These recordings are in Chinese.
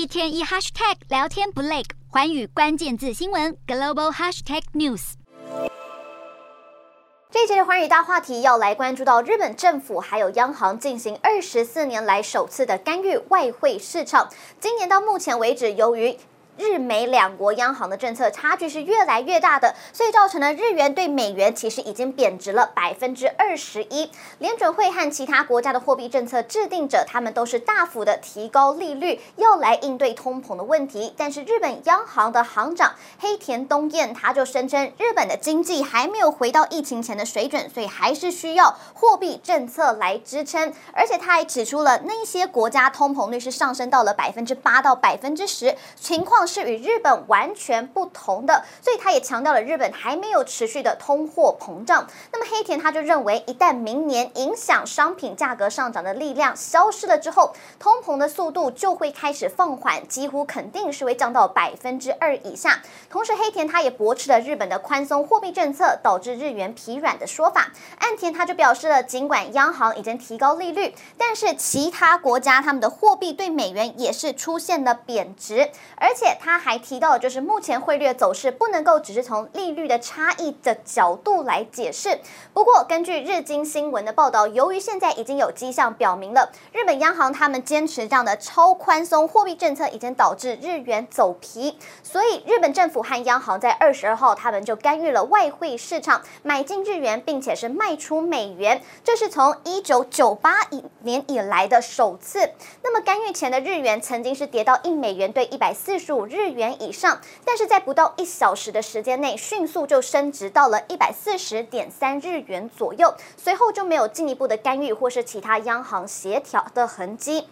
一天一 hashtag 聊天不累，寰宇关键字新闻 global hashtag news。这一节的寰宇大话题要来关注到日本政府还有央行进行二十四年来首次的干预外汇市场。今年到目前为止，由于日美两国央行的政策差距是越来越大的，所以造成了日元对美元其实已经贬值了百分之二十一。联准会和其他国家的货币政策制定者，他们都是大幅的提高利率，要来应对通膨的问题。但是日本央行的行长黑田东彦他就声称，日本的经济还没有回到疫情前的水准，所以还是需要货币政策来支撑。而且他还指出了那些国家通膨率是上升到了百分之八到百分之十，情况。是与日本完全不同的，所以他也强调了日本还没有持续的通货膨胀。那么黑田他就认为，一旦明年影响商品价格上涨的力量消失了之后，通膨的速度就会开始放缓，几乎肯定是会降到百分之二以下。同时，黑田他也驳斥了日本的宽松货币政策导致日元疲软的说法。岸田他就表示了，尽管央行已经提高利率，但是其他国家他们的货币对美元也是出现了贬值，而且。他还提到，就是目前汇率的走势不能够只是从利率的差异的角度来解释。不过，根据日经新闻的报道，由于现在已经有迹象表明了，日本央行他们坚持这样的超宽松货币政策，已经导致日元走皮，所以日本政府和央行在二十二号，他们就干预了外汇市场，买进日元，并且是卖出美元，这是从一九九八以年以来的首次。那么，干预前的日元曾经是跌到一美元兑一百四十五日元以上，但是在不到一小时的时间内，迅速就升值到了一百四十点三日元左右，随后就没有进一步的干预或是其他央行协调的痕迹。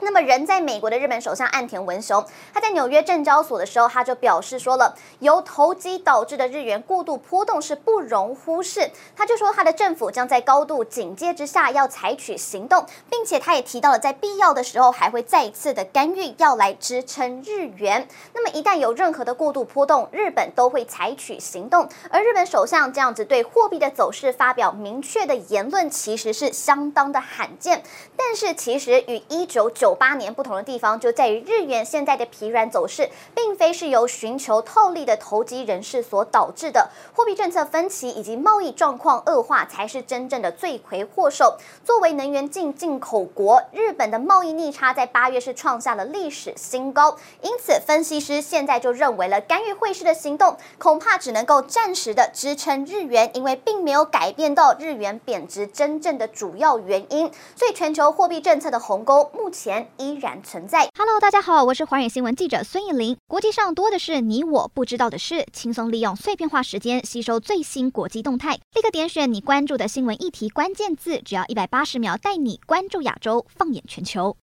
那么，人在美国的日本首相岸田文雄，他在纽约证交所的时候，他就表示说了，由投机导致的日元过度波动是不容忽视。他就说，他的政府将在高度警戒之下要采取行动，并且他也提到了，在必要的时候还会再一次的干预，要来支撑日元。那么，一旦有任何的过度波动，日本都会采取行动。而日本首相这样子对货币的走势发表明确的言论，其实是相当的罕见。但是，其实与一九九九八年不同的地方就在于日元现在的疲软走势，并非是由寻求套利的投机人士所导致的。货币政策分歧以及贸易状况恶化才是真正的罪魁祸首。作为能源进进口国，日本的贸易逆差在八月是创下了历史新高。因此，分析师现在就认为了干预汇市的行动恐怕只能够暂时的支撑日元，因为并没有改变到日元贬值真正的主要原因。所以，全球货币政策的鸿沟目前。依然存在。Hello，大家好，我是华远新闻记者孙艺林。国际上多的是你我不知道的事，轻松利用碎片化时间吸收最新国际动态，立刻点选你关注的新闻议题关键字，只要一百八十秒，带你关注亚洲，放眼全球。